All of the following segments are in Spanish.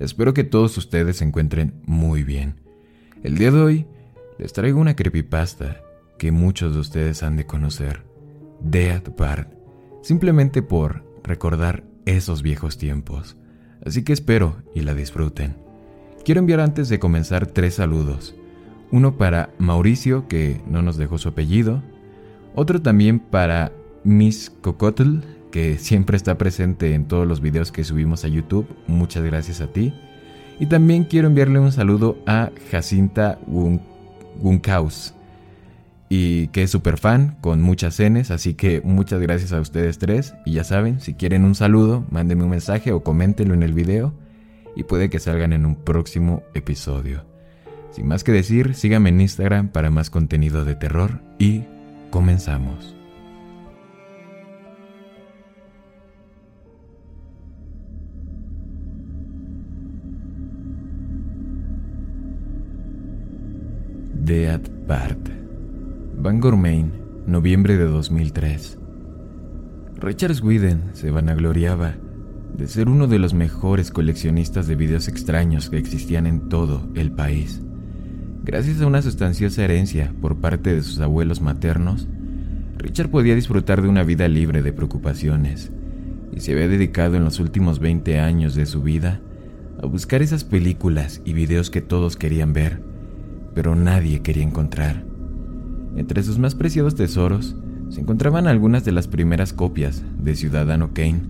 Espero que todos ustedes se encuentren muy bien. El día de hoy les traigo una creepypasta que muchos de ustedes han de conocer, Dead Bart, simplemente por recordar esos viejos tiempos. Así que espero y la disfruten. Quiero enviar antes de comenzar tres saludos. Uno para Mauricio, que no nos dejó su apellido. Otro también para Miss Cocotl, que siempre está presente en todos los videos que subimos a YouTube. Muchas gracias a ti. Y también quiero enviarle un saludo a Jacinta Wunkaus, y que es súper fan con muchas cenes, así que muchas gracias a ustedes tres. Y ya saben, si quieren un saludo, mándenme un mensaje o coméntenlo en el video y puede que salgan en un próximo episodio. Sin más que decir, síganme en Instagram para más contenido de terror y comenzamos. Dead Bart. Bangor, Maine, noviembre de 2003. Richard Sweden se vanagloriaba de ser uno de los mejores coleccionistas de videos extraños que existían en todo el país. Gracias a una sustanciosa herencia por parte de sus abuelos maternos, Richard podía disfrutar de una vida libre de preocupaciones y se había dedicado en los últimos 20 años de su vida a buscar esas películas y videos que todos querían ver pero nadie quería encontrar. Entre sus más preciados tesoros se encontraban algunas de las primeras copias de Ciudadano Kane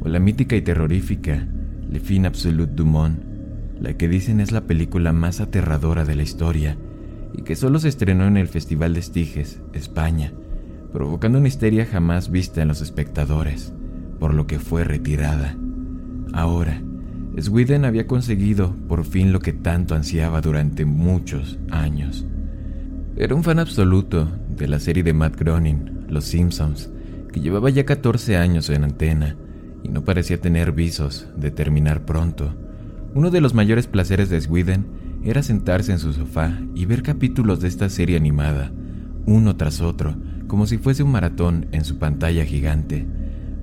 o la mítica y terrorífica Le Fin Absolute du Monde, la que dicen es la película más aterradora de la historia y que solo se estrenó en el Festival de Estiges, España, provocando una histeria jamás vista en los espectadores, por lo que fue retirada. Ahora, Sweden había conseguido por fin lo que tanto ansiaba durante muchos años. Era un fan absoluto de la serie de Matt Groening, Los Simpsons, que llevaba ya 14 años en antena y no parecía tener visos de terminar pronto. Uno de los mayores placeres de Sweden era sentarse en su sofá y ver capítulos de esta serie animada, uno tras otro, como si fuese un maratón en su pantalla gigante.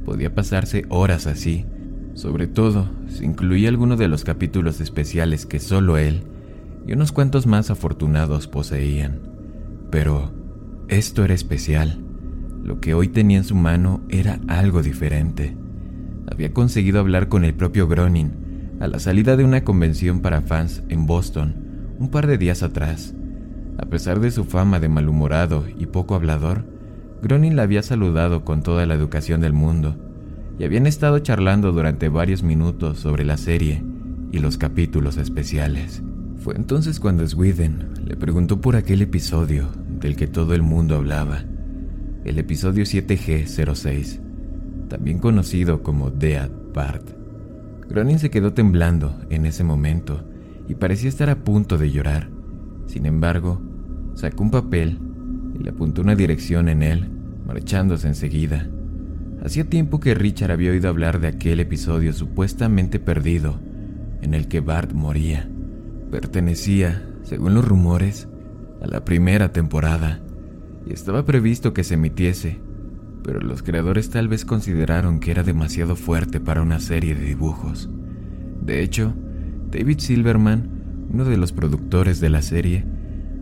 Podía pasarse horas así, sobre todo, si incluía alguno de los capítulos especiales que solo él y unos cuantos más afortunados poseían. Pero esto era especial. Lo que hoy tenía en su mano era algo diferente. Había conseguido hablar con el propio Gronin a la salida de una convención para fans en Boston un par de días atrás. A pesar de su fama de malhumorado y poco hablador, Gronin la había saludado con toda la educación del mundo y habían estado charlando durante varios minutos sobre la serie y los capítulos especiales. Fue entonces cuando Sweden le preguntó por aquel episodio del que todo el mundo hablaba, el episodio 7G06, también conocido como Dead Part. Gronin se quedó temblando en ese momento y parecía estar a punto de llorar. Sin embargo, sacó un papel y le apuntó una dirección en él, marchándose enseguida. Hacía tiempo que Richard había oído hablar de aquel episodio supuestamente perdido, en el que Bart moría. Pertenecía, según los rumores, a la primera temporada, y estaba previsto que se emitiese, pero los creadores tal vez consideraron que era demasiado fuerte para una serie de dibujos. De hecho, David Silverman, uno de los productores de la serie,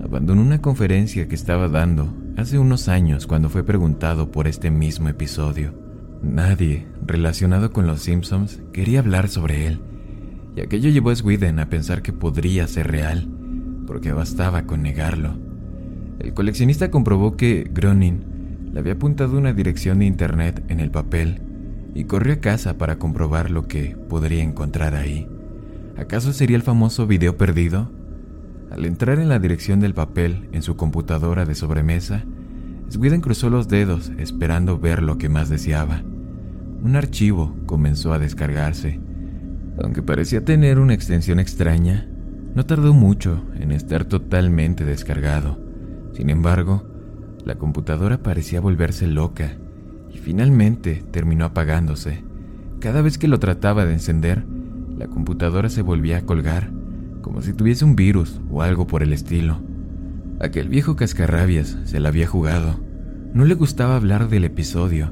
abandonó una conferencia que estaba dando hace unos años cuando fue preguntado por este mismo episodio. Nadie relacionado con los Simpsons quería hablar sobre él, y aquello llevó a Sweden a pensar que podría ser real, porque bastaba con negarlo. El coleccionista comprobó que Gronin le había apuntado una dirección de internet en el papel y corrió a casa para comprobar lo que podría encontrar ahí. ¿Acaso sería el famoso video perdido? Al entrar en la dirección del papel en su computadora de sobremesa, Sweden cruzó los dedos esperando ver lo que más deseaba. Un archivo comenzó a descargarse. Aunque parecía tener una extensión extraña, no tardó mucho en estar totalmente descargado. Sin embargo, la computadora parecía volverse loca y finalmente terminó apagándose. Cada vez que lo trataba de encender, la computadora se volvía a colgar, como si tuviese un virus o algo por el estilo. Aquel viejo cascarrabias se la había jugado. No le gustaba hablar del episodio,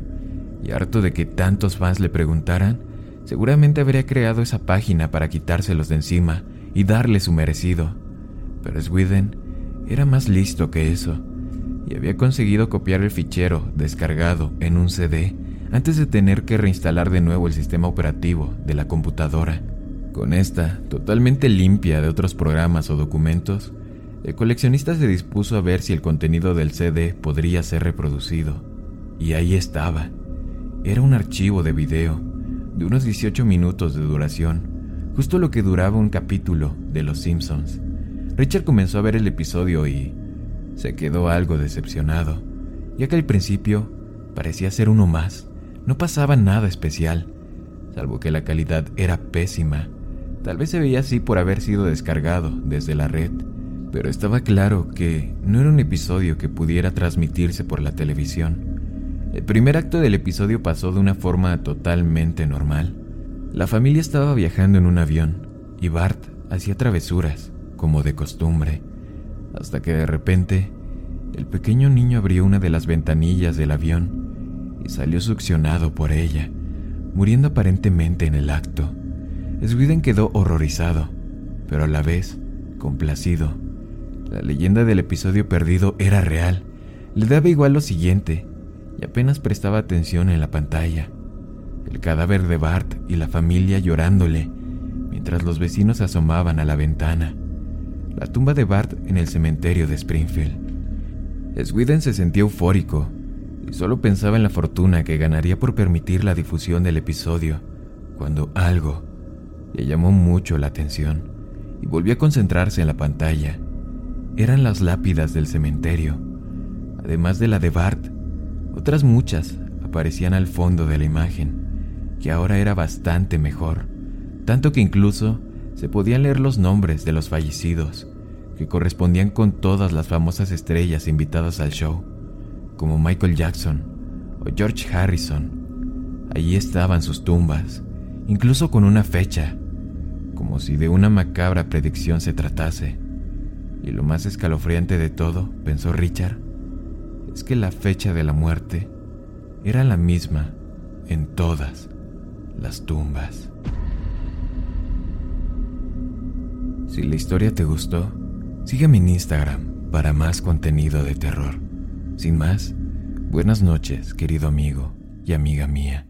y harto de que tantos fans le preguntaran, seguramente habría creado esa página para quitárselos de encima y darle su merecido. Pero Sweden era más listo que eso, y había conseguido copiar el fichero descargado en un CD antes de tener que reinstalar de nuevo el sistema operativo de la computadora. Con esta, totalmente limpia de otros programas o documentos, el coleccionista se dispuso a ver si el contenido del CD podría ser reproducido. Y ahí estaba. Era un archivo de video, de unos 18 minutos de duración, justo lo que duraba un capítulo de Los Simpsons. Richard comenzó a ver el episodio y se quedó algo decepcionado, ya que al principio parecía ser uno más. No pasaba nada especial, salvo que la calidad era pésima Tal vez se veía así por haber sido descargado desde la red, pero estaba claro que no era un episodio que pudiera transmitirse por la televisión. El primer acto del episodio pasó de una forma totalmente normal. La familia estaba viajando en un avión y Bart hacía travesuras, como de costumbre, hasta que de repente el pequeño niño abrió una de las ventanillas del avión y salió succionado por ella, muriendo aparentemente en el acto. Sweden quedó horrorizado, pero a la vez complacido. La leyenda del episodio perdido era real. Le daba igual lo siguiente, y apenas prestaba atención en la pantalla. El cadáver de Bart y la familia llorándole, mientras los vecinos asomaban a la ventana. La tumba de Bart en el cementerio de Springfield. Sweden se sentía eufórico y solo pensaba en la fortuna que ganaría por permitir la difusión del episodio, cuando algo le llamó mucho la atención y volvió a concentrarse en la pantalla. Eran las lápidas del cementerio. Además de la de Bart, otras muchas aparecían al fondo de la imagen, que ahora era bastante mejor, tanto que incluso se podían leer los nombres de los fallecidos, que correspondían con todas las famosas estrellas invitadas al show, como Michael Jackson o George Harrison. Allí estaban sus tumbas, incluso con una fecha, como si de una macabra predicción se tratase. Y lo más escalofriante de todo, pensó Richard, es que la fecha de la muerte era la misma en todas las tumbas. Si la historia te gustó, sígueme en Instagram para más contenido de terror. Sin más, buenas noches, querido amigo y amiga mía.